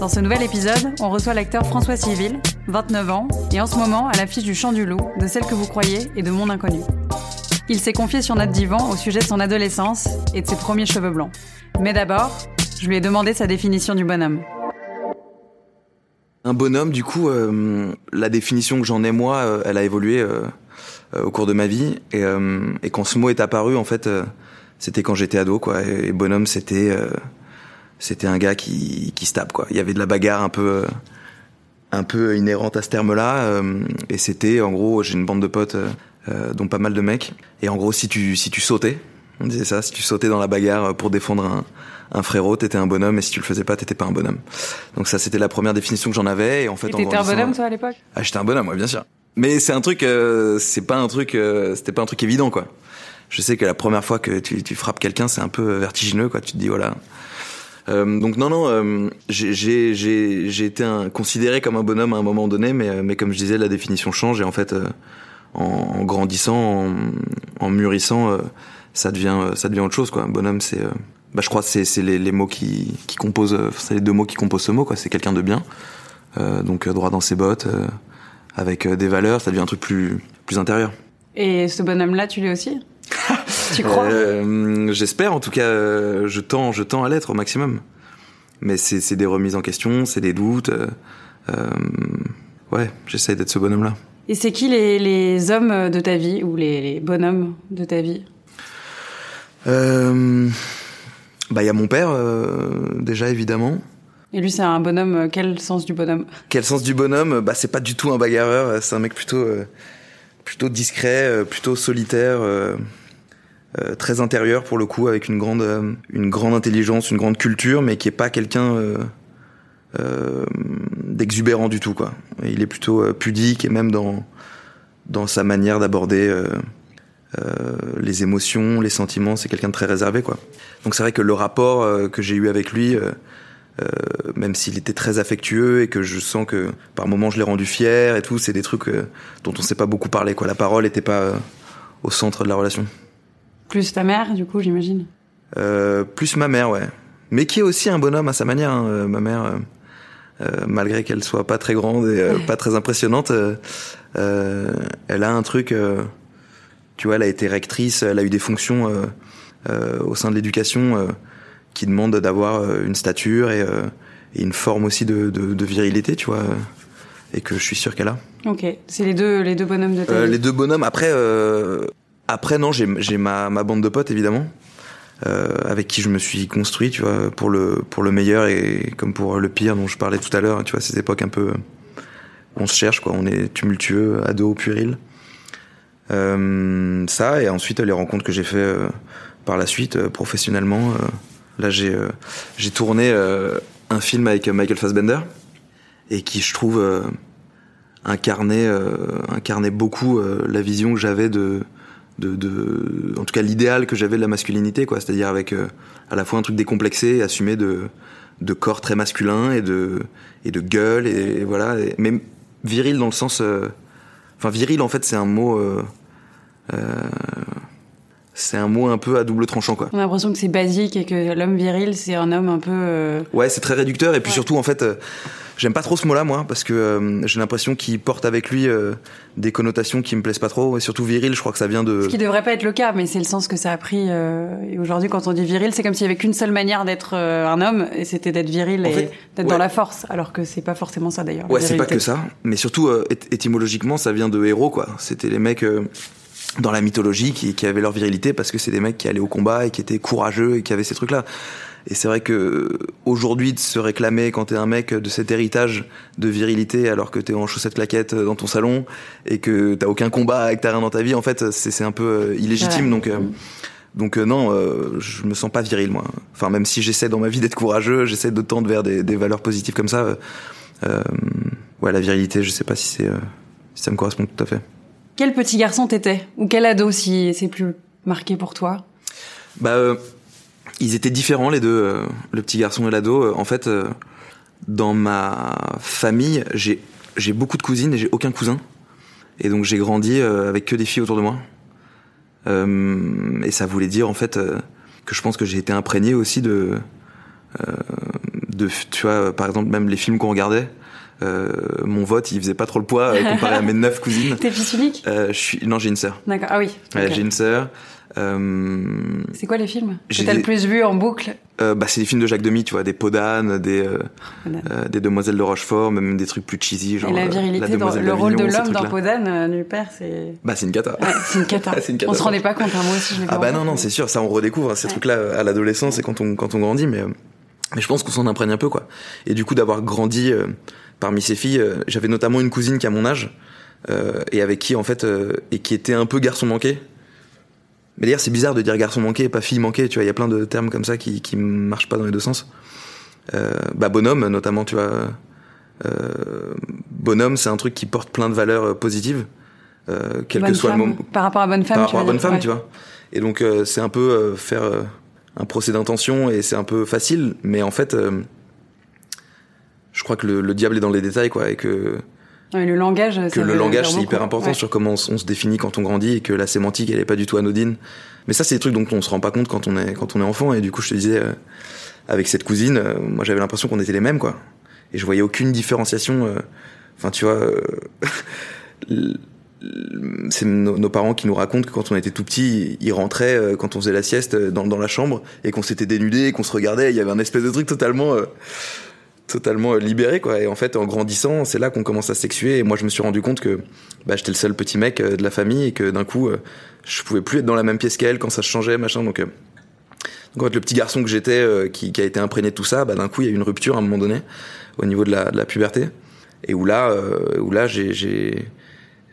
Dans ce nouvel épisode, on reçoit l'acteur François Civil, 29 ans, et en ce moment à l'affiche du Chant du Loup, de Celle que vous croyez et de Monde Inconnu. Il s'est confié sur notre divan au sujet de son adolescence et de ses premiers cheveux blancs. Mais d'abord, je lui ai demandé sa définition du bonhomme. Un bonhomme, du coup, euh, la définition que j'en ai moi, euh, elle a évolué euh, au cours de ma vie. Et, quand ce mot est apparu, en fait, c'était quand j'étais ado, quoi. Et, bonhomme, c'était c'était un gars qui, qui se tape, quoi. Il y avait de la bagarre un peu euh, un peu inhérente à ce terme-là. euh, et c'était, en gros, j'ai une bande de potes, euh, euh, dont pas mal de mecs. Et en gros, si tu si tu sautais, on disait ça, si tu sautais dans la bagarre pour défendre un un frérot, t'étais un bonhomme, et si tu le faisais pas, t'étais pas un bonhomme. Donc ça, c'était la première définition que j'en avais. Et en fait, Et en t'étais un bonhomme toi à l'époque? Ah, j'étais un bonhomme, ouais, bien sûr. Mais c'est un truc, euh, c'est pas un truc, euh, c'était pas un truc évident, quoi. Je sais que la première fois que tu, tu frappes quelqu'un, c'est un peu vertigineux, quoi. Tu te dis, voilà. Euh, donc non, non, euh, j'ai- été un, considéré comme un bonhomme à un moment donné, mais, euh, mais comme je disais, la définition change et en fait, euh, en, en grandissant, en, en mûrissant, ça devient, ça devient autre chose, quoi. Bonhomme, c'est, bah, je crois, que c'est c'est les, les mots qui, qui composent, c'est les deux mots qui composent ce mot, quoi. C'est quelqu'un de bien, donc droit dans ses bottes, avec des valeurs, ça devient un truc plus, plus intérieur. Et ce bonhomme-là, tu l'es aussi? Tu crois Euh, J'espère, en tout cas, euh, je tends, je tends à l'être au maximum. Mais c'est des remises en question, c'est des doutes. euh, ouais, j'essaie d'être ce bonhomme-là. Et c'est qui les, les hommes de ta vie ou les, les bonhommes de ta vie? Euh, bah, il y a mon père, euh, déjà, évidemment. Et lui, c'est un bonhomme, quel sens du bonhomme? Quel sens du bonhomme? Bah, c'est pas du tout un bagarreur. C'est un mec plutôt, plutôt discret, plutôt solitaire, euh, très intérieur pour le coup, avec une grande, euh, une grande intelligence, une grande culture, mais qui est pas quelqu'un euh, d'exubérant du tout, quoi. Il est plutôt pudique et même dans dans sa manière d'aborder les émotions, les sentiments. C'est quelqu'un de très réservé, quoi. Donc c'est vrai que le rapport que j'ai eu avec lui. même s'il était très affectueux et que je sens que par moments je l'ai rendu fier et tout, c'est des trucs dont on sait pas beaucoup parler quoi. La parole était pas au centre de la relation. Plus ta mère, du coup, j'imagine. Euh, plus ma mère, ouais. Mais qui est aussi un bonhomme à sa manière. hein. Euh, Ma mère, euh, euh, malgré qu'elle soit pas très grande et euh, pas très impressionnante, elle a un truc. tu vois, elle a été rectrice, elle a eu des fonctions au sein de l'éducation qui demandent d'avoir une stature et, et une forme aussi de, de, de virilité, tu vois, et que je suis sûr qu'elle a. Ok, c'est les deux, les deux bonhommes de ta vie. les deux bonhommes. Après, euh, après non, j'ai ma, ma bande de potes évidemment, euh, avec qui je me suis construit, tu vois, pour le pour le meilleur et comme pour le pire dont je parlais tout à l'heure. Tu vois, ces époques un peu, on se cherche quoi, on est tumultueux, ado, puéril. Euh, ça et ensuite les rencontres que j'ai fait euh, par la suite professionnellement. là, j'ai j'ai tourné un film avec Michael Fassbender et qui je trouve incarnait incarnait beaucoup la vision que j'avais de, de de en tout cas l'idéal que j'avais de la masculinité quoi c'est-à-dire avec euh, à la fois un truc décomplexé et assumé de de corps très masculin et de et de gueule et, voilà et- mais viril dans le sens euh, enfin viril en fait c'est un mot euh, euh, c'est un mot un peu à double tranchant quoi On a l'impression que c'est basique et que l'homme viril, c'est un homme un peu. euh, Ouais, c'est très réducteur et puis Ouais. surtout en fait, euh, J'aime pas trop ce mot-là, moi, parce que euh, j'ai l'impression qu'il porte avec lui euh, des connotations qui me plaisent pas trop, et surtout viril. Je crois que ça vient de. Ce qui devrait pas être le cas, mais c'est le sens que ça a pris. euh, et aujourd'hui, quand on dit viril, c'est comme s'il y avait qu'une seule manière d'être euh, un homme, et c'était d'être viril En et d'être ouais. dans la force, alors que c'est pas forcément ça d'ailleurs. Ouais, c'est pas que ça, mais surtout euh, éty- étymologiquement, ça vient de héros, quoi. C'était les mecs euh, dans la mythologie qui, qui avaient leur virilité parce que c'est des mecs qui allaient au combat et qui étaient courageux et qui avaient ces trucs-là. Et c'est vrai que euh, aujourd'hui de se réclamer quand t'es un mec de cet héritage de virilité alors que t'es en chaussettes claquettes euh, dans ton salon et que t'as aucun combat et que t'as rien dans ta vie, en fait, c'est c'est un peu euh, illégitime. Ouais. Donc euh, donc euh, non, euh, je me sens pas viril moi. Enfin même si j'essaie dans ma vie d'être courageux, j'essaie de tendre vers des, des valeurs positives comme ça. ouais, la virilité, je sais pas si c'est euh, si ça me correspond tout à fait. Quel petit garçon t'étais? Ou quel ado, si c'est plus marqué pour toi? Bah, euh, ils étaient différents les deux, euh, le petit garçon et l'ado. Euh, En fait, euh, dans ma famille, j'ai j'ai beaucoup de cousines et j'ai aucun cousin. Et donc j'ai grandi avec que des filles autour de moi. Euh, et ça voulait dire en fait euh, que je pense que j'ai été imprégné aussi de euh, de tu vois par exemple même les films qu'on regardait. mon vote, il faisait pas trop le poids comparé à mes neuf cousines. T'es fils unique? Je suis non, j'ai une sœur. D'accord. Ah oui. J'ai une sœur. Euh, C'est quoi les films que t'as des- le plus vu en boucle? Euh, bah, c'est des films de Jacques Demy, tu vois, des Podane, des, euh, des Demoiselles de Rochefort, même des trucs plus cheesy, genre Et la virilité, dans, le rôle de l'homme dans. Podane, du père, c'est. Bah, c'est une cata. Ouais, c'est une cata. Une on se rendait pas compte, hein, moi aussi je l'ai Ah bah non, non, c'est sûr, ça on redécouvre hein, ces Ouais. trucs-là à l'adolescence et quand on, quand on grandit, mais, mais je pense qu'on s'en imprègne un peu, quoi. Et du coup, d'avoir grandi parmi ces filles, j'avais notamment une cousine qui a mon âge, euh, et avec qui, en fait, euh, et qui était un peu garçon manqué. Mais d'ailleurs, c'est bizarre de dire garçon manqué pas fille manquée, tu vois, il y a plein de termes comme ça qui, qui marchent pas dans les deux sens. Euh, bah, bonhomme, notamment, tu vois. Euh, bonhomme, c'est un truc qui porte plein de valeurs euh, positives, euh, quel Bonne que soit femme. le moment Par rapport à bonne femme, par tu rapport à bonne femme, ouais. tu vois. Et donc euh, c'est un peu euh, faire un procès d'intention et c'est un peu facile, mais en fait, euh, je crois que le, le diable est dans les détails, quoi, et que Ouais, le langage, que le langage c'est hyper important Ouais. sur comment on, se définit quand on grandit et que la sémantique elle est pas du tout anodine. Mais ça c'est des trucs dont on se rend pas compte quand on est quand on est enfant et du coup je te disais euh, avec cette cousine, euh, moi j'avais l'impression qu'on était les mêmes quoi. Et je voyais aucune différenciation. euh, Enfin tu vois. euh, c'est nos, nos parents qui nous racontent que quand on était tout petit, ils rentraient euh, quand on faisait la sieste dans, dans la chambre et qu'on s'était dénudé, qu'on se regardait. Il y avait un espèce de truc totalement, euh, totalement euh, libéré quoi. Et en fait, en grandissant, c'est là qu'on commence à se sexuer. Et moi, je me suis rendu compte que bah, j'étais le seul petit mec euh, de la famille et que d'un coup, euh, je pouvais plus être dans la même pièce qu'elle quand ça se changeait, machin. Donc, euh, donc en fait, le petit garçon que j'étais, euh, qui, qui a été imprégné de tout ça, bah, d'un coup, il y a eu une rupture à un moment donné au niveau de la, de la puberté. Et où là, euh, où là, j'ai, j'ai,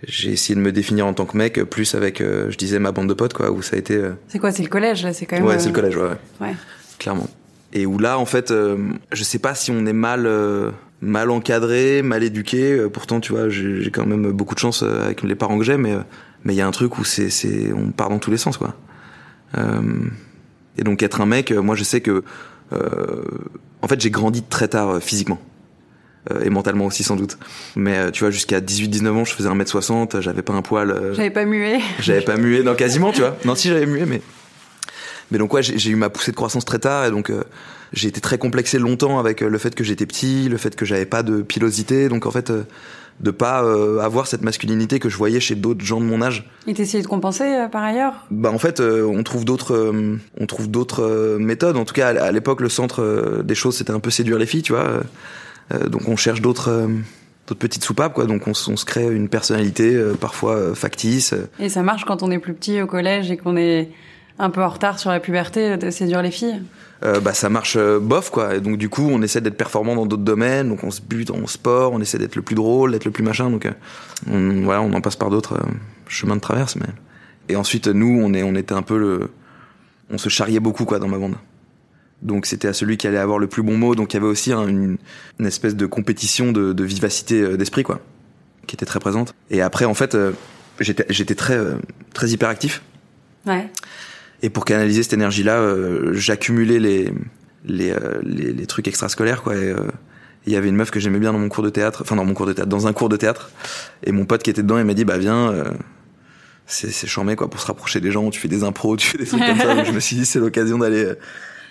j'ai essayé de me définir en tant que mec, plus avec, euh, je disais, ma bande de potes, quoi, où ça a été. euh, C'est quoi C'est le collège, là C'est quand même. ouais, c'est le collège, ouais, ouais, Ouais. clairement. Et où là, en fait, euh, je sais pas si on est mal, euh, mal encadré, mal éduqué. euh, pourtant, tu vois, j'ai, quand même beaucoup de chance avec les parents que j'ai, mais mais il y a un truc où c'est, c'est, on part dans tous les sens, quoi. Euh, et donc être un mec, moi, je sais que, euh, en fait, j'ai grandi très tard physiquement. Euh, et mentalement aussi sans doute. Mais tu vois, jusqu'à 18-19 ans, je faisais 1m60, j'avais pas un poil. J'avais pas mué. j'avais pas mué, non, quasiment, tu vois. Non, si j'avais mué, mais. Mais donc, ouais, j'ai eu ma poussée de croissance très tard, et donc, euh, j'ai été très complexé longtemps avec euh, le fait que j'étais petit, le fait que j'avais pas de pilosité, donc en fait, euh, de pas euh, avoir cette masculinité que je voyais chez d'autres gens de mon âge. Et t'essayais de compenser euh, par ailleurs? Bah, en fait, euh, on trouve d'autres, euh, on trouve d'autres euh, méthodes. En tout cas, à l'époque, le centre des choses, c'était un peu séduire les filles, tu vois. Euh, donc, on cherche d'autres. euh, d'autres petites soupapes quoi donc on, se crée une personnalité euh, parfois euh, factice Et ça marche quand on est plus petit au collège et qu'on est un peu en retard sur la puberté de séduire les filles. euh, bah ça marche euh, bof quoi. Et donc du coup on essaie d'être performant dans d'autres domaines. Donc on se bute en sport on essaie d'être le plus drôle d'être le plus machin. Donc euh, on, voilà on en passe par d'autres euh, chemins de traverse mais. Et ensuite nous on est on était un peu le on se charriait beaucoup quoi dans ma bande. Donc c'était à celui qui allait avoir le plus bon mot. Donc il y avait aussi un- une, une espèce de compétition de, de vivacité euh, d'esprit quoi qui était très présente. Et après en fait j'étais j'étais très très hyperactif. Ouais. Et pour canaliser cette énergie-là, euh, j'accumulais les les, euh, les les trucs extrascolaires quoi. Et, euh, il y avait une meuf que j'aimais bien dans mon cours de théâtre, enfin dans mon cours de théâtre, dans un cours de théâtre. Et mon pote qui était dedans, il m'a dit bah viens, c'est c'est charmé quoi pour se rapprocher des gens. Tu fais des impros, tu fais des trucs comme ça. Donc je me suis dit c'est l'occasion d'aller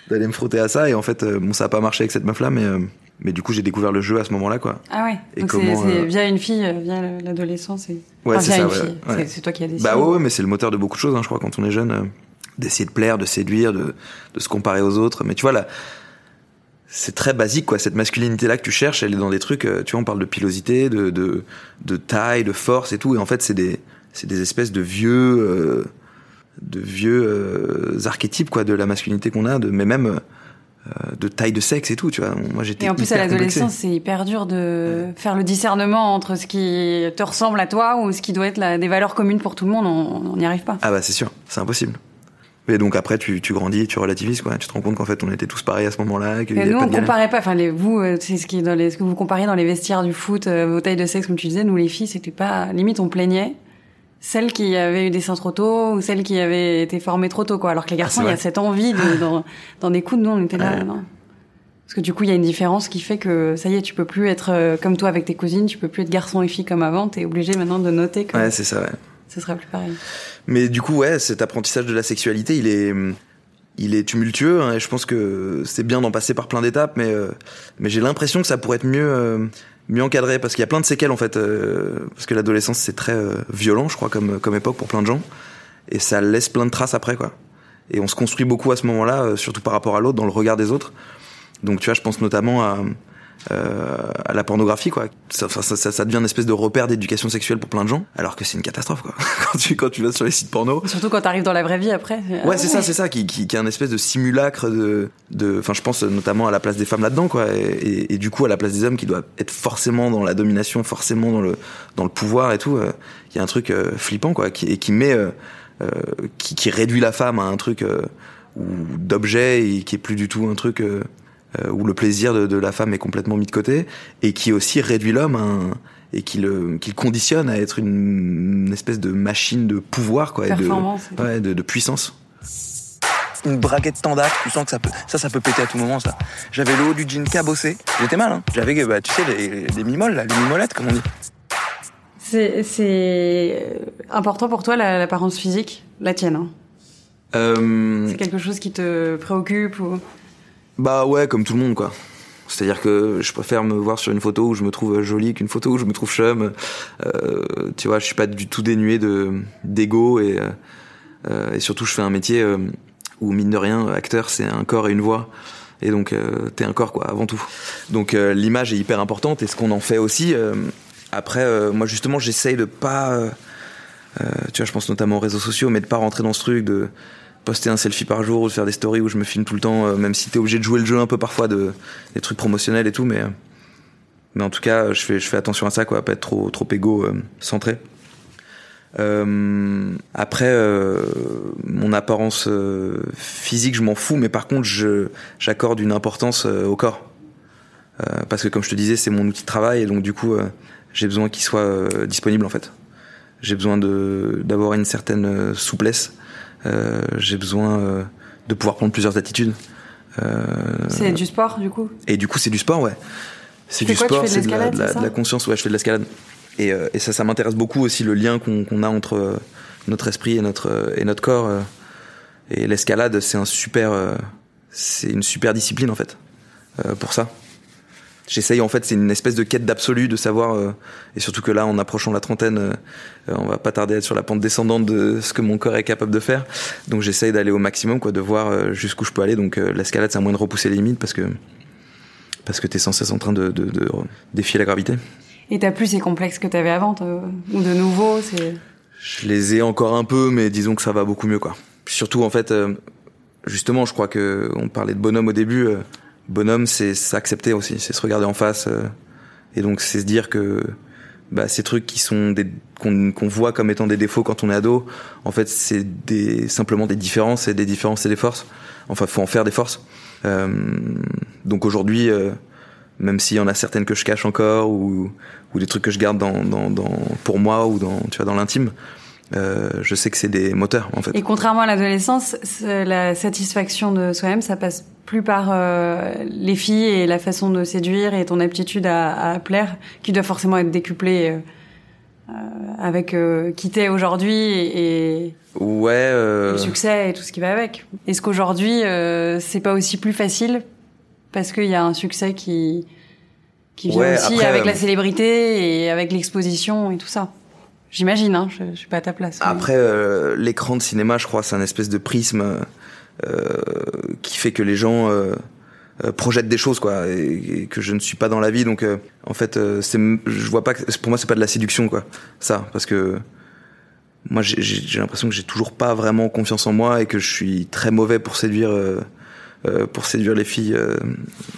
d'aller me frotter à ça. Et en fait, bon ça a pas marché avec cette meuf-là, mais euh, mais du coup j'ai découvert le jeu à ce moment-là quoi. Ah ouais. Et Donc c'est euh, via une fille, via l'adolescence. Et... Ouais, enfin, c'est ça, ouais, ouais. Toi qui as décidé. Bah ouais, ouais, mais c'est le moteur de beaucoup de choses, hein, je crois, quand on est jeune, d'essayer de plaire, de séduire, de, de se comparer aux autres. Mais tu vois là, c'est très basique quoi. Cette masculinité là que tu cherches, elle est dans des trucs. euh, tu vois, on parle de pilosité, de de, de taille, de force et tout. Et en fait, c'est des c'est des espèces de vieux euh, de vieux euh, archétypes quoi de la masculinité qu'on a, de mais même euh, de taille de sexe et tout. Tu vois, moi j'étais Et en plus, à l'adolescence, c'est hyper dur de faire le discernement entre ce qui te ressemble à toi ou ce qui doit être la- des valeurs communes pour tout le monde. On on n'y arrive pas. Ah bah c'est sûr, c'est impossible. Et donc après tu, tu grandis, tu relativises quoi. Tu te rends compte qu'en fait on était tous pareils à ce moment-là, Et nous, on de comparait pas. Enfin, les, vous, euh, c'est ce qui est dans les, ce que vous comparez dans les vestiaires du foot, euh, vos tailles de sexe, comme tu disais. Nous, les filles, c'était pas limite, on plaignait celles qui avaient eu des seins trop tôt ou celles qui avaient été formées trop tôt, quoi. Alors que les garçons, Ah, c'est il y a cette envie de, dans, dans des coups. Nous, on était là. Ouais. non. Parce que du coup, il y a une différence qui fait que ça y est, tu peux plus être euh, comme toi avec tes cousines, tu peux plus être garçon et fille comme avant. T'es obligé maintenant de noter que Ouais, c'est ça. Ouais. Ce sera plus pareil. Mais du coup, ouais, cet apprentissage de la sexualité, il est, il est tumultueux. hein, et je pense que c'est bien d'en passer par plein d'étapes, mais, euh, mais j'ai l'impression que ça pourrait être mieux, euh, mieux encadré parce qu'il y a plein de séquelles en fait. euh, parce que l'adolescence c'est très violent, je crois, comme, comme époque pour plein de gens, et ça laisse plein de traces après, quoi. Et on se construit beaucoup à ce moment-là, surtout par rapport à l'autre, dans le regard des autres. Donc tu vois, je pense notamment à, euh, à la pornographie, quoi. Ça, ça, ça, ça devient une espèce de repère d'éducation sexuelle pour plein de gens, alors que c'est une catastrophe, quoi. quand tu quand tu vas sur les sites porno, Surtout quand t'arrives dans la vraie vie après. Ouais, c'est ça, c'est ça, qui, qui, qui est un espèce de simulacre de, de, enfin, je pense notamment à la place des femmes là-dedans, quoi, et, et, et du coup à la place des hommes qui doivent être forcément dans la domination, forcément dans le, dans le pouvoir et tout. euh, Il y a un truc euh, flippant, quoi, qui, et qui met, euh, euh, qui, qui réduit la femme à un truc euh, ou d'objet et qui est plus du tout un truc euh, euh, où le plaisir de, de la femme est complètement mis de côté et qui aussi réduit l'homme à un, et qui le, qui le conditionne à être une, une espèce de machine de pouvoir, quoi, et de, Performance. ouais, de, de puissance. Une braguette tendac, tu sens que ça peut, ça, ça peut péter à tout moment, ça. J'avais le haut du jean cabossé. J'étais mal, hein. J'avais, bah, tu sais, les, les mimoles, là, les mimolettes, comme on dit. C'est c'est important pour toi la- l'apparence physique, la tienne. Hein. Euh, C'est quelque chose qui te préoccupe ou? Bah ouais, comme tout le monde, quoi. C'est-à-dire que je préfère me voir sur une photo où je me trouve jolie qu'une photo où je me trouve chum. Euh, tu vois, je suis pas du tout dénué de d'ego et euh, et surtout je fais un métier euh, où mine de rien, acteur c'est un corps et une voix. Et donc euh, t'es un corps quoi avant tout. Donc euh, l'image est hyper importante et ce qu'on en fait aussi. euh, après, moi justement j'essaye de pas, tu vois, je pense notamment aux réseaux sociaux, mais de pas rentrer dans ce truc de poster un selfie par jour ou de faire des stories où je me filme tout le temps, euh, même si t'es obligé de jouer le jeu un peu parfois de des trucs promotionnels et tout, mais euh, mais en tout cas je fais je fais attention à ça quoi, pas être trop trop égo euh, centré. Après, mon apparence physique, je m'en fous, mais par contre, je j'accorde une importance au corps parce que comme je te disais, c'est mon outil de travail et donc du coup, j'ai besoin qu'il soit disponible en fait. J'ai besoin de d'avoir une certaine souplesse. Euh, j'ai besoin euh, de pouvoir prendre plusieurs attitudes. Euh, c'est du sport du coup? et du coup, c'est du sport, ouais. C'est du quoi, sport, c'est de, de de la conscience. Ouais, je fais de l'escalade. Et, et ça, ça m'intéresse beaucoup aussi le lien qu'on a entre notre esprit et notre et notre corps. Et l'escalade, c'est un super, c'est une super discipline en fait pour ça. J'essaye en fait, c'est une espèce de quête d'absolu, de savoir, euh, et surtout que là, en approchant la trentaine, euh, euh, on va pas tarder à être sur la pente descendante de ce que mon corps est capable de faire. Donc j'essaye d'aller au maximum, quoi, de voir euh, jusqu'où je peux aller. Donc euh, l'escalade, c'est un moyen de repousser les limites parce que parce que t'es sans cesse en train de, de, de défier la gravité. Et t'as plus ces complexes que t'avais avant ou de nouveau c'est Je les ai encore un peu, mais disons que ça va beaucoup mieux, quoi. Surtout, en fait, euh, justement, je crois que on parlait de bonhomme au début. Bonhomme, c'est s'accepter aussi, c'est se regarder en face, euh, et donc c'est se dire que bah, ces trucs qui sont des qu'on voit comme étant des défauts quand on est ado, en fait, c'est des simplement des différences, et des différences, c'est des forces. Enfin, faut en faire des forces. Euh, donc aujourd'hui. euh, même s'il y en a certaines que je cache encore ou, ou des trucs que je garde dans, dans, dans pour moi ou dans tu vois dans l'intime euh, je sais que c'est des moteurs en fait Et contrairement à l'adolescence, la satisfaction de soi-même, ça passe plus par euh, les filles et la façon de séduire et ton aptitude à, à plaire, qui doit forcément être décuplée euh, euh, avec euh, qui t'es aujourd'hui et, et ouais euh, le succès et tout ce qui va avec. Est-ce qu'aujourd'hui, euh, c'est pas aussi plus facile parce qu'il y a un succès qui qui vient Ouais, aussi après, avec la célébrité et avec l'exposition et tout ça? J'imagine, hein, je, je suis pas à ta place. Après, euh, l'écran de cinéma, je crois, c'est un espèce de prisme qui fait que les gens euh, euh, projettent des choses, quoi, et, que je ne suis pas dans la vie. Donc, euh, en fait, euh, c'est, je vois pas. Que, pour moi, c'est pas de la séduction, quoi. Ça, parce que moi, j'ai, l'impression que j'ai toujours pas vraiment confiance en moi et que je suis très mauvais pour séduire, euh, euh, pour séduire les filles euh,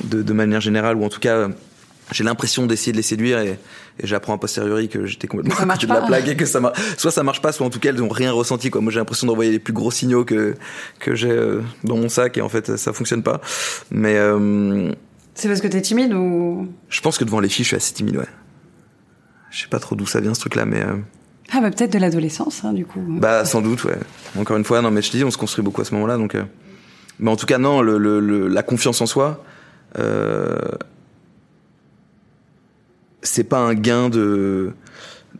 de, de manière générale, ou en tout cas. J'ai l'impression d'essayer de les séduire et, et j'apprends a posteriori que j'étais complètement à côté de la plaque et que ça marche. Soit ça marche pas, soit en tout cas elles ont rien ressenti. Quoi. Moi j'ai l'impression d'envoyer les plus gros signaux que que j'ai euh, dans mon sac et en fait ça fonctionne pas. Mais euh, C'est parce que t'es timide ou? je pense que devant les filles je suis assez timide. Ouais. Je sais pas trop d'où ça vient ce truc-là, mais euh, ah bah peut-être de l'adolescence, hein, du coup. bah sans doute. Ouais. Encore une fois, non mais je te dis, on se construit beaucoup à ce moment-là, donc. euh, Mais en tout cas non, le, le, le- la confiance en soi. Euh, c'est pas un gain de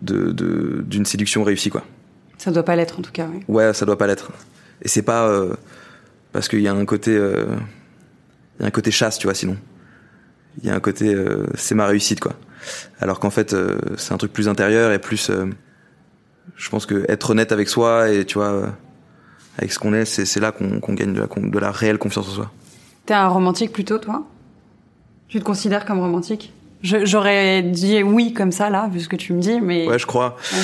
de- de- d'une séduction réussie quoi. Ça doit pas l'être en tout cas. Oui. Ouais, ça doit pas l'être. Et c'est pas euh, parce qu'il y a un côté, euh, y a un côté chasse, tu vois. Sinon, il y a un côté, euh, c'est ma réussite, quoi. Alors qu'en fait, euh, c'est un truc plus intérieur et plus. je pense que être honnête avec soi et tu vois, avec ce qu'on est, c'est là qu'on gagne de la, de la réelle confiance en soi. T'es un romantique plutôt, toi? Tu te considères comme romantique? J'aurais dit oui comme ça là, vu ce que tu me dis, mais Ouais, je crois. Ouais.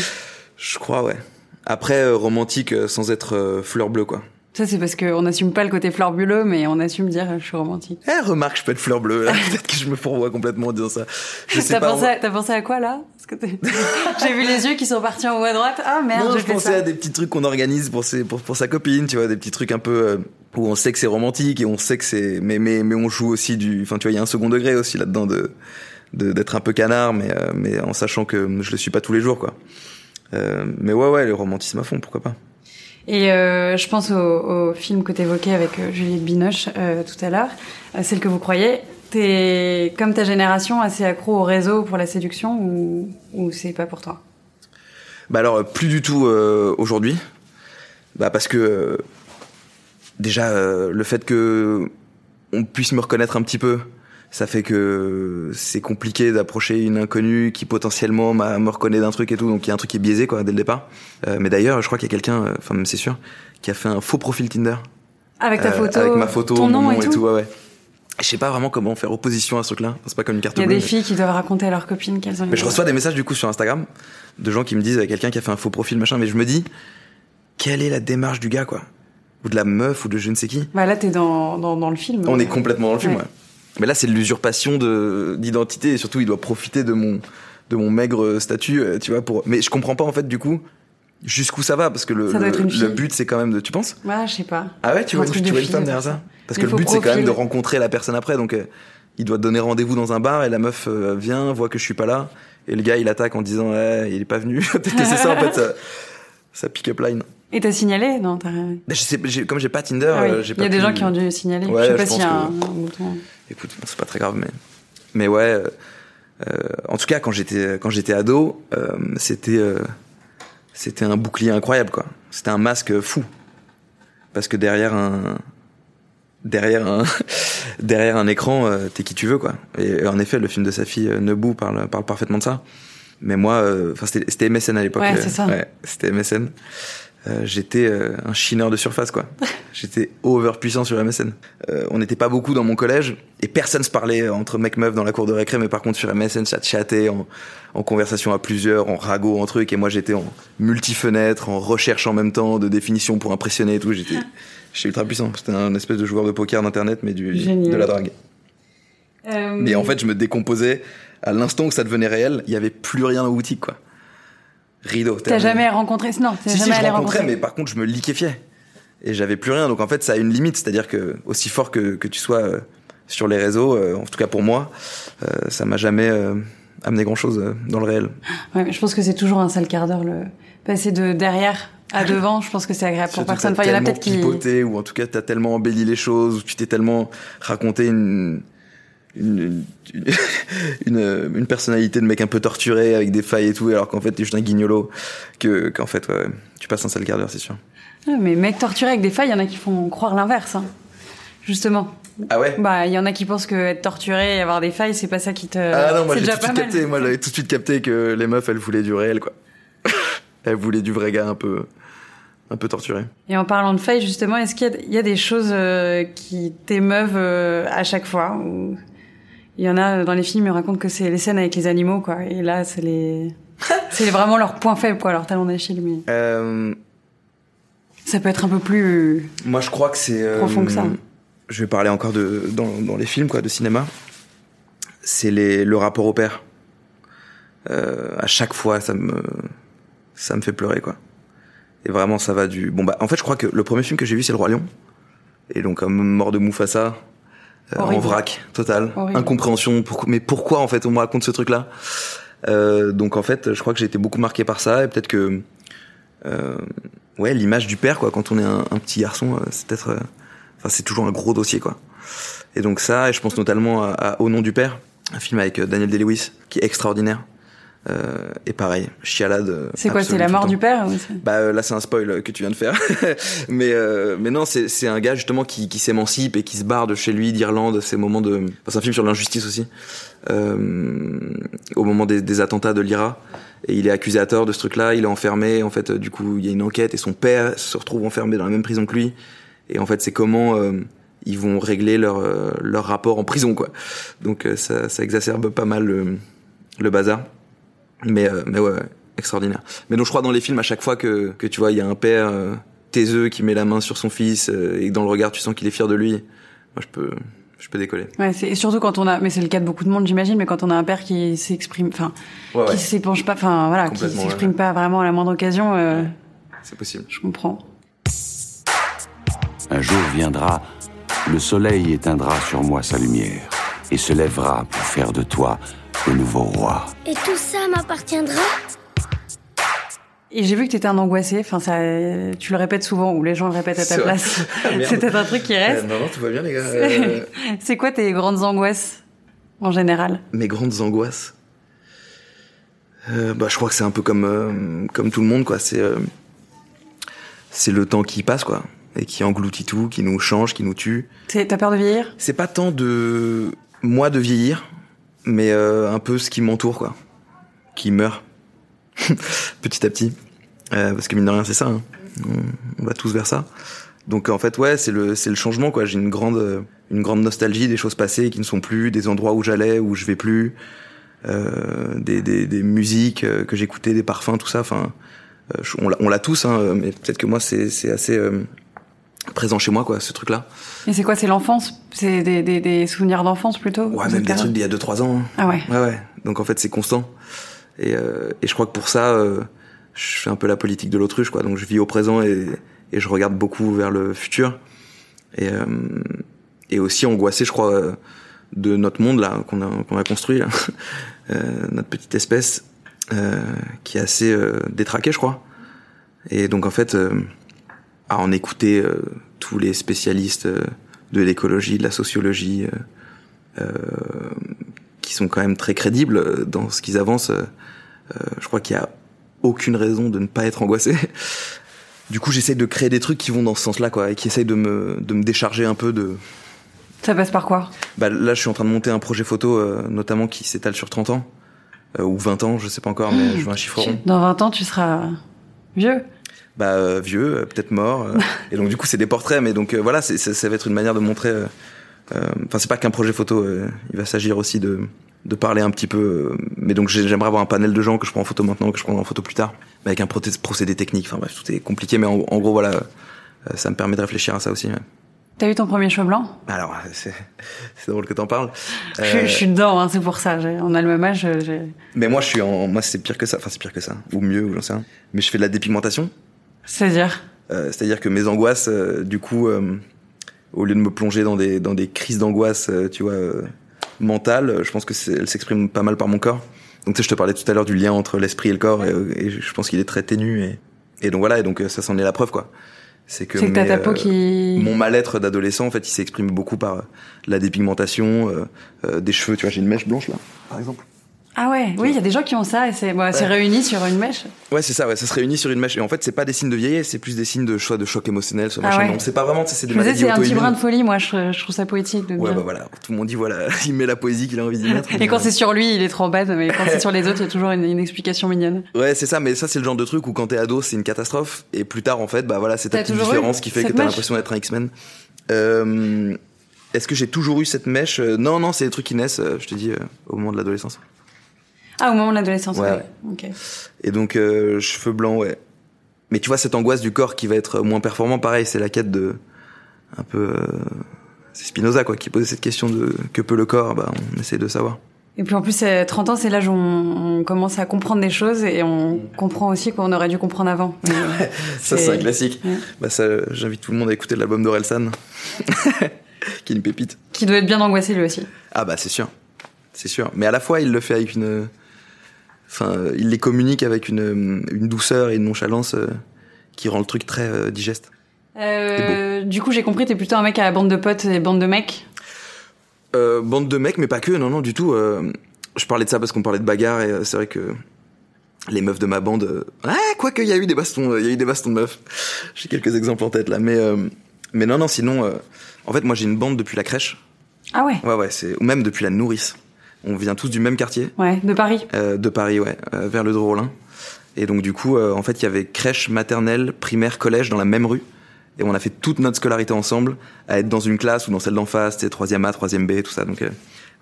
Je crois, ouais. Après, euh, romantique euh, sans être euh, fleur bleue, quoi. ça c'est parce qu'on n'assume pas le côté fleur bulleux, mais on assume dire je suis romantique. Eh, remarque, je peux être fleur bleue. là. Peut-être que je me fourvoie complètement en disant ça. Je sais T'as pas. pensé, à- t'as pensé à quoi là? Que J'ai vu les yeux qui sont partis en haut à droite. Ah merde, non, je fait pensais ça. à des petits trucs qu'on organise pour, ses, pour, pour sa copine, tu vois, des petits trucs un peu euh, où on sait que c'est romantique et on sait que c'est, mais, mais, mais on joue aussi du, enfin, tu vois, il y a un second degré aussi là-dedans de, de- d'être un peu canard, mais, euh, mais en sachant que je le suis pas tous les jours, quoi. Euh, mais ouais, ouais, le romantisme à fond, pourquoi pas. Et euh, je pense au, au film que t'évoquais avec euh, Juliette Binoche euh, tout à l'heure, celle que vous croyez. T'es comme ta génération assez accro au réseau pour la séduction ou, ou c'est pas pour toi? Bah alors, plus du tout euh, aujourd'hui. Bah parce que euh, déjà euh, le fait que on puisse me reconnaître un petit peu, ça fait que c'est compliqué d'approcher une inconnue qui potentiellement me reconnaît d'un truc et tout, donc il y a un truc qui est biaisé quoi dès le départ. Euh, mais d'ailleurs, je crois qu'il y a quelqu'un, euh, enfin même c'est sûr, qui a fait un faux profil Tinder Avec ta Euh, photo, avec ma photo, ton nom nom et tout. ouais, ouais. Je sais pas vraiment comment faire opposition à ce truc-là. C'est pas comme une carte Il y a bleue. des mais- filles qui doivent raconter à leurs copines qu'elles ont. mais je reçois des messages du coup sur Instagram de gens qui me disent quelqu'un qui a fait un faux profil machin, mais je me dis quelle est la démarche du gars quoi? Ou de la meuf ou de je ne sais qui? Bah là, t'es dans, dans, dans le film. On est complètement dans le film. Ouais. Ouais. Mais là c'est de l'usurpation de d'identité et surtout il doit profiter de mon de mon maigre statut, euh, tu vois pour. Mais je comprends pas en fait du coup jusqu'où ça va parce que le le, but c'est quand même de tu penses? Ouais, je sais pas. ah ouais tu vois tu vois une femme de derrière ça? parce que le but c'est quand même de rencontrer la personne après donc euh, il doit donner rendez-vous dans un bar et la meuf euh, vient voit que je suis pas là et le gars il attaque en disant ouais, il est pas venu. Peut-être que c'est ça en fait ça, ça pick up line Et t'as signalé Non, t'as. Mais je sais, comme j'ai pas Tinder, Ah oui. euh, j'ai Il pas y a des gens qui ont dû signaler. Ouais, je sais pas s'il y a un, bouton. Écoute, bon, c'est pas très grave, mais mais ouais. euh, euh, en tout cas, quand j'étais quand j'étais ado, euh, c'était euh, c'était un bouclier incroyable, quoi. C'était un masque fou, parce que derrière un derrière un derrière un écran, t'es qui tu veux, quoi. Et, en effet, le film de sa fille Nebou parle parle parfaitement de ça. Mais moi, enfin, c'était MSN à l'époque. Ouais, c'est ça. c'était MSN. Euh, j'étais euh, un chineur de surface quoi. j'étais overpuissant sur MSN. Euh, on n'était pas beaucoup dans mon collège et personne se parlait entre mecs meufs dans la cour de récré mais par contre sur MSN ça chattait en, en conversation à plusieurs, en ragot, en truc et moi j'étais en multi-fenêtre, en recherche en même temps de définition pour impressionner et tout. J'étais j'étais ultra puissant. C'était un espèce de joueur de poker d'internet mais du Génial. de la drague. Euh, Mais en fait je me décomposais à l'instant que ça devenait réel, il y avait plus rien aux boutiques quoi. Rideau. T'as jamais rencontré Non, Si, si, jamais je allé rencontrais, mais par contre, je me liquéfiais. Et j'avais plus rien. Donc, en fait, ça a une limite. C'est-à-dire que, aussi fort que, que tu sois euh, sur les réseaux, euh, en tout cas pour moi, euh, ça m'a jamais euh, amené grand-chose euh, dans le réel. Ouais, mais je pense que c'est toujours un sale quart d'heure le passer de derrière à devant. Je pense que c'est agréable pour personne. Enfin, il y en a peut-être qui. ou en tout cas, t'as tellement embelli les choses, ou tu t'es tellement raconté une, une, une, une, une personnalité de mec un peu torturé avec des failles et tout, alors qu'en fait, t'es juste un guignolo, que, qu'en fait, ouais, tu passes un sale quart d'heure, c'est sûr. Ah, mais mec torturé avec des failles, il y en a qui font croire l'inverse. Hein. Justement. Ah ouais? Bah, il y en a qui pensent que être torturé et avoir des failles, c'est pas ça qui te. Ah non, moi j'ai tout de suite mal. capté. Moi j'avais tout de suite capté que les meufs elles voulaient du réel quoi. elles voulaient du vrai gars un peu, un peu torturé. Et en parlant de failles, justement, est-ce qu'il y a- il y, a des choses euh, qui t'émeuvent euh, à chaque fois ou... Il y en a euh, dans les films, ils racontent que c'est les scènes avec les animaux, quoi. Et là, c'est les. c'est vraiment leur point faible, quoi, leur talon d'Achille. Mais Euh, ça peut être un peu plus. moi je crois que c'est. euh, Profond que ça. Je vais parler encore de dans, dans les films quoi, de cinéma. C'est les le rapport au père. Euh, à chaque fois, ça me ça me fait pleurer quoi. Et vraiment, ça va du. Bon bah, en fait, je crois que le premier film que j'ai vu, c'est Le Roi Lion. Et donc, comme mort de Mufasa, en Horrible. vrac total, Horrible. incompréhension. Mais pourquoi en fait on me raconte ce truc-là? Euh, Donc en fait, je crois que j'ai été beaucoup marqué par ça et peut-être que euh, ouais, l'image du père quoi. Quand on est un, un petit garçon, euh, c'est peut-être, euh, enfin c'est toujours un gros dossier quoi. Et donc ça, et je pense notamment à, à Au nom du père, un film avec euh, Daniel Day-Lewis qui est extraordinaire. Euh, et pareil, chialade. euh, C'est quoi C'est la mort du père Bah euh, là c'est un spoil que tu viens de faire, mais euh, mais non c'est c'est un gars justement qui qui s'émancipe et qui se barre de chez lui d'Irlande. Ces moments de, enfin, c'est un film sur l'injustice aussi. Euh, au moment des, des attentats de l'IRA et il est accusé à tort de ce truc-là. Il est enfermé. En fait euh, du coup il y a une enquête et son père se retrouve enfermé dans la même prison que lui. Et en fait c'est comment euh, ils vont régler leur leur rapport en prison quoi. Donc ça ça exacerbe pas mal le, le bazar. Mais, euh, mais ouais, extraordinaire. Mais donc je crois dans les films à chaque fois que, que tu vois, il y a un père euh, taiseux qui met la main sur son fils euh, et que dans le regard tu sens qu'il est fier de lui, moi je peux, je peux décoller. Ouais, c'est et surtout quand on a, mais c'est le cas de beaucoup de monde, j'imagine, mais quand on a un père qui s'exprime, enfin, Ouais, ouais, qui s'épanche pas, enfin, voilà, qui s'exprime ouais. pas vraiment à la moindre occasion, euh, c'est possible. je comprends. Un jour viendra, le soleil éteindra sur moi sa lumière et se lèvera pour faire de toi le nouveau roi. Et tout ça m'appartiendra Et j'ai vu que t'étais un angoissé, enfin, ça, tu le répètes souvent, ou les gens le répètent à ta place. Merde. c'est peut-être un truc qui reste. Euh, non, non, tout va bien les gars. Euh, C'est quoi tes grandes angoisses, en général? mes grandes angoisses? Euh, bah je crois que c'est un peu comme euh, comme tout le monde quoi. C'est euh, c'est le temps qui passe quoi et qui engloutit tout, qui nous change, qui nous tue. C'est- T'as peur de vieillir? C'est pas tant de moi de vieillir, mais euh, un peu ce qui m'entoure, quoi. Qui meurt petit à petit. Euh, parce que mine de rien, c'est ça. hein. On, va tous vers ça. Donc en fait, ouais, c'est le c'est le changement, quoi. J'ai une grande une grande nostalgie des choses passées qui ne sont plus, des endroits où j'allais, où je vais plus, euh, des, des des musiques euh, que j'écoutais, des parfums, tout ça. Enfin, euh, je- on l'a on l'a tous, hein, mais peut-être que moi c'est c'est assez euh, présent chez moi, quoi, ce truc-là. Et c'est quoi, c'est l'enfance? C'est des, des, des souvenirs d'enfance, plutôt? Ouais, même des trucs d'il y a 2-3 ans. hein. Ah ouais. Ouais, ouais. Donc en fait, c'est constant. Et, euh, et je crois que pour ça, euh, je fais un peu la politique de l'autruche, quoi. Donc je vis au présent et, et je regarde beaucoup vers le futur. Et, euh, et aussi angoissé, je crois, euh, de notre monde là qu'on a qu'on a construit, là. Euh, notre petite espèce euh, qui est assez euh, détraquée, je crois. Et donc en fait, euh, à en écouter euh, tous les spécialistes euh, de l'écologie, de la sociologie. euh, qui sont quand même très crédibles dans ce qu'ils avancent. je crois qu'il y a aucune raison de ne pas être angoissé. Du coup, j'essaie de créer des trucs qui vont dans ce sens-là, quoi, et qui essayent de me, de me décharger un peu de. Ça passe par quoi? Bah, là, je suis en train de monter un projet photo, notamment qui s'étale sur 30 ans, ou 20 ans, je sais pas encore, mais je veux un chiffre rond. Dans 20 ans, tu seras vieux. Bah, euh, vieux, euh, peut-être mort. euh, et donc, du coup, c'est des portraits, mais donc, euh, voilà, c'est, ça, ça va être une manière de montrer. Enfin, c'est pas qu'un projet photo, il va s'agir aussi de, de parler un petit peu. mais donc, j'ai- j'aimerais avoir un panel de gens que je prends en photo maintenant, que je prends en photo plus tard, mais avec un procédé technique. Enfin, bref, tout est compliqué, mais en, en gros, voilà, euh, ça me permet de réfléchir à ça aussi. ouais. T'as eu ton premier cheveu blanc? Alors, c'est, c'est drôle que t'en parles. Je, suis- Euh, je suis dedans, hein, c'est pour ça. On a le même âge. mais moi, je suis en, moi, c'est pire que ça. Enfin, c'est pire que ça, ou mieux, ou j'en sais rien. Mais je fais de la dépigmentation. C'est-à-dire? Euh, C'est-à-dire que mes angoisses, euh, du coup, euh, au lieu de me plonger dans des, dans des crises d'angoisse, euh, tu vois, euh, mentales, je pense que elles s'expriment pas mal par mon corps. Donc, tu sais, je te parlais tout à l'heure du lien entre l'esprit et le corps, et, et je pense qu'il est très ténu. Et, et donc voilà, et donc euh, ça, c'en est la preuve, quoi. C'est que, mes, ta peau qui. mon mal-être d'adolescent, en fait, il s'exprime beaucoup par la dépigmentation, des cheveux. Tu vois, j'ai une mèche blanche là, par exemple. Ah ouais, oui, il y a des gens qui ont ça et c'est bon, c'est réuni sur une mèche. Ouais, c'est ça, ouais, ça se réunit sur une mèche. Et en fait, c'est pas des signes de vieillesse, c'est plus des signes de choix de choc émotionnel, soit Ah machin. ouais. Non, c'est pas vraiment, c'est des maladies c'est un petit brin de folie, moi, je, je trouve ça poétique de Ouais, dire. bah voilà, tout le monde dit, voilà, il met la poésie qu'il a envie d'y mettre. Et quand c'est sur lui, il est trop bad, mais quand c'est sur les autres, il y a toujours une, une explication mignonne. Ouais, c'est ça, mais ça, c'est le genre de truc où quand t'es ado, c'est une catastrophe. Et plus tard, en fait, bah voilà, c'est ta petite différence qui fait que t'as l'impression d'être un X-Men. Euh, Est-ce que j'ai toujours eu cette mèche? Euh, Non, non, c'est des trucs qui naissent, euh, je te dis, euh, au moment de l'adolescence. Ah, au moment de l'adolescence, Ouais. Et donc, euh, cheveux blancs, ouais. Mais tu vois, cette angoisse du corps qui va être moins performant, pareil, c'est la quête de. Un peu. euh, c'est Spinoza, quoi, qui posait cette question de que peut le corps, bah, on essaie de savoir. Et puis en plus, euh, 30 ans, c'est l'âge où on, on commence à comprendre des choses et on comprend aussi qu'on aurait dû comprendre avant. Euh, Ça, c'est un classique. Ouais. Bah, ça, j'invite tout le monde à écouter l'album d'Orelsan, qui est une pépite. Qui doit être bien angoissé lui aussi. Ah, bah, c'est sûr. C'est sûr. Mais à la fois, il le fait avec une. Enfin, il les communique avec une, une douceur et une nonchalance euh, qui rend le truc très euh, digeste. Euh, du coup, j'ai compris, t'es plutôt un mec à la bande de potes et bande de mecs? Euh, bande de mecs, mais pas que, non, non, du tout. euh, je parlais de ça parce qu'on parlait de bagarre et c'est vrai que les meufs de ma bande. ah, quoique, il y a eu des bastons, il y a eu des bastons de meufs. J'ai quelques exemples en tête là, mais mais non, non, sinon, en fait, moi j'ai une bande depuis la crèche. Ah ouais? Ouais, ouais, c'est ou même depuis la nourrice. On vient tous du même quartier Ouais, de Paris. euh, de Paris, ouais, euh, vers le Drôlin. Et donc du coup, euh, en fait, il y avait crèche, maternelle, primaire, collège dans la même rue. Et on a fait toute notre scolarité ensemble, à être dans une classe ou dans celle d'en face, c'est troisième A, troisième B, tout ça. Donc,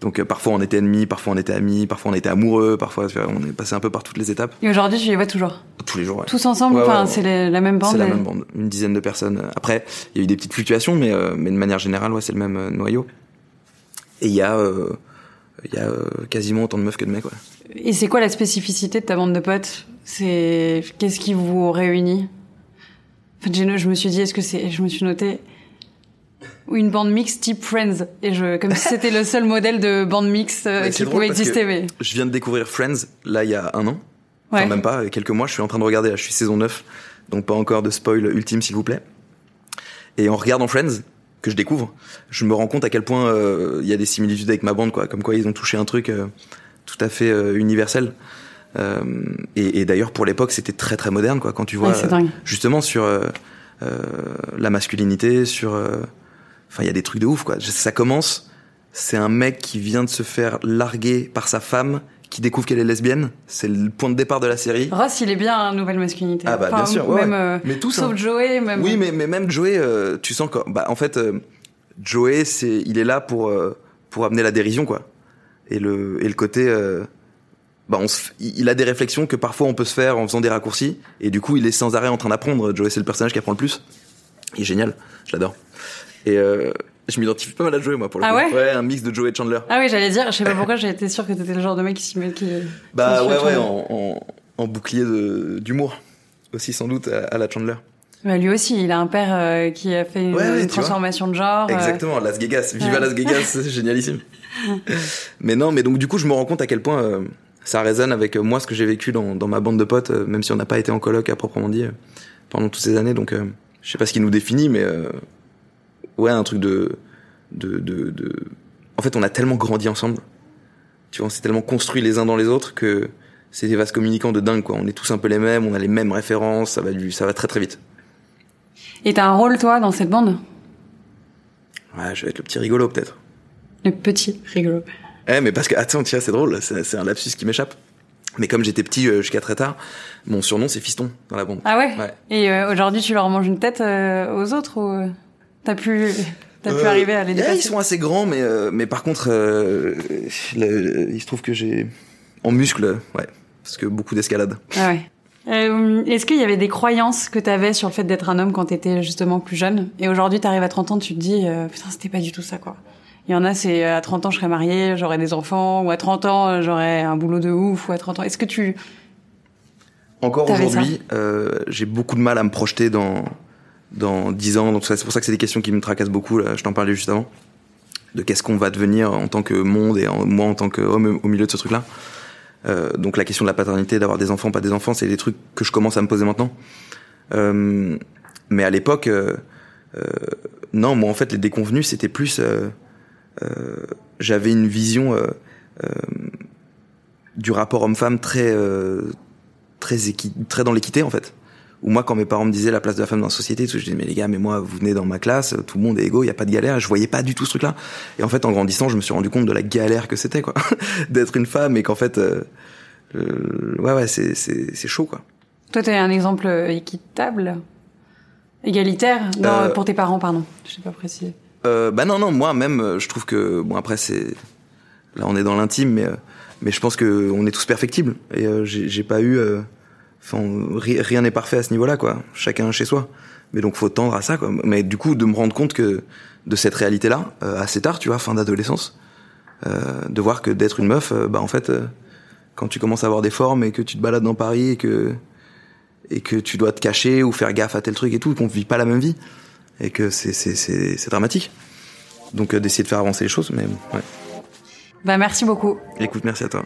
donc parfois on était ennemis, parfois on était amis, parfois on était amoureux, parfois on est passé un peu par toutes les étapes, Et aujourd'hui, tu les vois toujours. tous les jours. Ouais. Tous ensemble, Ouais, enfin, ouais, c'est la même bande. C'est la même bande, une dizaine de personnes. Après, il y a eu des petites fluctuations, mais, mais de manière générale, ouais, c'est le même noyau. Et il y a, il y a euh, quasiment autant de meufs que de mecs. Ouais. Et c'est quoi la spécificité de ta bande de potes? C'est qu'est-ce qui vous réunit? En j'ai- je me suis dit, est-ce que c'est Je me suis noté une bande mixte type Friends et je comme si c'était le seul modèle de bande mixte euh, Ouais, qui pouvait exister. Mais Je viens de découvrir Friends, là, il y a un an. Enfin, Ouais. même pas, quelques mois, je suis en train de regarder, là, je suis saison 9, donc pas encore de spoil ultime, s'il vous plaît. Et en regardant Friends, que je découvre, je me rends compte à quel point euh, il y a des similitudes avec ma bande, quoi. Comme quoi ils ont touché un truc euh, tout à fait euh, universel. Euh, et et d'ailleurs, pour l'époque, c'était très très moderne, quoi. Quand tu vois, Ouais, dingue. justement, sur euh, euh, la masculinité, sur... euh, Enfin, il y a des trucs de ouf, quoi. Ça commence, c'est un mec qui vient de se faire larguer par sa femme, qui découvre qu'elle est lesbienne. C'est le point de départ de la série. Ross, il est bien hein, nouvelle masculinité. Ah bah, bien sûr, ouais, même ouais. euh, Mais tous, sauf hein. Joey, même. Oui, mais, mais même Joey, euh, tu sens que, bah, en fait, euh, Joey, c'est, il est là pour, euh, pour amener la dérision, quoi. Et le, et le côté, bah, on se il a des réflexions que parfois on peut se faire en faisant des raccourcis. Et du coup, il est sans arrêt en train d'apprendre. Joey, c'est le personnage qui apprend le plus. Il est génial. Je l'adore. Et, euh, je m'identifie pas mal à Joey, moi, pour le Ah coup. ouais Ouais, un mix de Joey et Chandler. Ah oui, j'allais dire, je sais pas pourquoi, été sûre que t'étais le genre de mec qui s'y met. Qui, Bah qui ouais, ouais, en, en, en bouclier d'humour. Aussi, sans doute, à, à la Chandler. Bah, lui aussi, il a un père euh, qui a fait une, Ouais, une transformation de genre. euh, Exactement, Las Vegas. Viva Ouais. Las Vegas, c'est génialissime. mais non, mais donc du coup, je me rends compte à quel point euh, ça résonne avec euh, moi ce que j'ai vécu dans, dans ma bande de potes, même si on n'a pas été en coloc à proprement dit pendant toutes ces années. Donc, je sais pas ce qui nous définit, mais ouais, un truc de, de, de, de. En fait, on a tellement grandi ensemble. Tu vois, on s'est tellement construit les uns dans les autres que c'est des vases communicants de dingue, quoi. On est tous un peu les mêmes, on a les mêmes références, ça va, du, ça va très très vite. Et t'as un rôle, toi, dans cette bande? Ouais, je vais être le petit rigolo peut-être. Le petit rigolo. Eh, mais parce que, attends, tiens, c'est drôle, c'est un lapsus qui m'échappe. Mais comme j'étais petit euh, jusqu'à très tard, mon surnom c'est Fiston dans la bande. Ah ouais, Ouais. Et euh, aujourd'hui, tu leur manges une tête euh, aux autres ou t'as pu, t'as pu Euh, arriver à les dépasser Ils sont assez grands, mais, euh, mais par contre, euh, le- il se trouve que j'ai. En muscle, ouais. Parce que beaucoup d'escalade. Ah ouais. Euh, Est-ce qu'il y avait des croyances que t'avais sur le fait d'être un homme quand t'étais justement plus jeune? Et aujourd'hui, t'arrives à 30 ans, tu te dis, euh, putain, c'était pas du tout ça, quoi. Il y en a, c'est à 30 ans, je serais mariée, j'aurais des enfants, ou à 30 ans, j'aurais un boulot de ouf, ou à 30 ans. Est-ce que tu... Encore aujourd'hui, euh, j'ai beaucoup de mal à me projeter dans, dans 10 ans. Donc c'est pour ça que c'est des questions qui me tracassent beaucoup. Là, je t'en parlais juste avant. De qu'est-ce qu'on va devenir en tant que monde et en- moi en tant qu'homme au milieu de ce truc-là. Euh, donc la question de la paternité, d'avoir des enfants, pas des enfants, c'est des trucs que je commence à me poser maintenant. Euh, mais à l'époque, euh, euh, non, moi en fait, les déconvenus, c'était plus. euh, euh, J'avais une vision. du rapport homme-femme très très très dans l'équité en fait. Ou moi quand mes parents me disaient la place de la femme dans la société, je disais mais les gars, mais moi vous venez dans ma classe, tout le monde est égaux, il y a pas de galère. Je voyais pas du tout ce truc-là. Et en fait en grandissant, je me suis rendu compte de la galère que c'était quoi, d'être une femme et qu'en fait euh, ouais ouais c'est c'est c'est chaud quoi. Toi, tu as un exemple équitable, égalitaire pour tes parents, pardon. Je sais pas préciser. Euh, bah non non moi même je trouve que bon après c'est là on est dans l'intime mais mais je pense que on est tous perfectibles et euh, j'ai pas eu euh, enfin rien n'est parfait à ce niveau-là quoi. Chacun chez soi. Mais donc faut tendre à ça quoi. Mais du coup de me rendre compte que de cette réalité là euh, assez tard tu vois fin d'adolescence de voir que d'être une meuf bah en fait quand tu commences à avoir des formes et que tu te balades dans Paris et que et que tu dois te cacher ou faire gaffe à tel truc et tout qu'on vit pas la même vie et que c'est c'est c'est dramatique. Donc d'essayer de faire avancer les choses mais ouais. Bah, merci beaucoup. Écoute, merci à toi.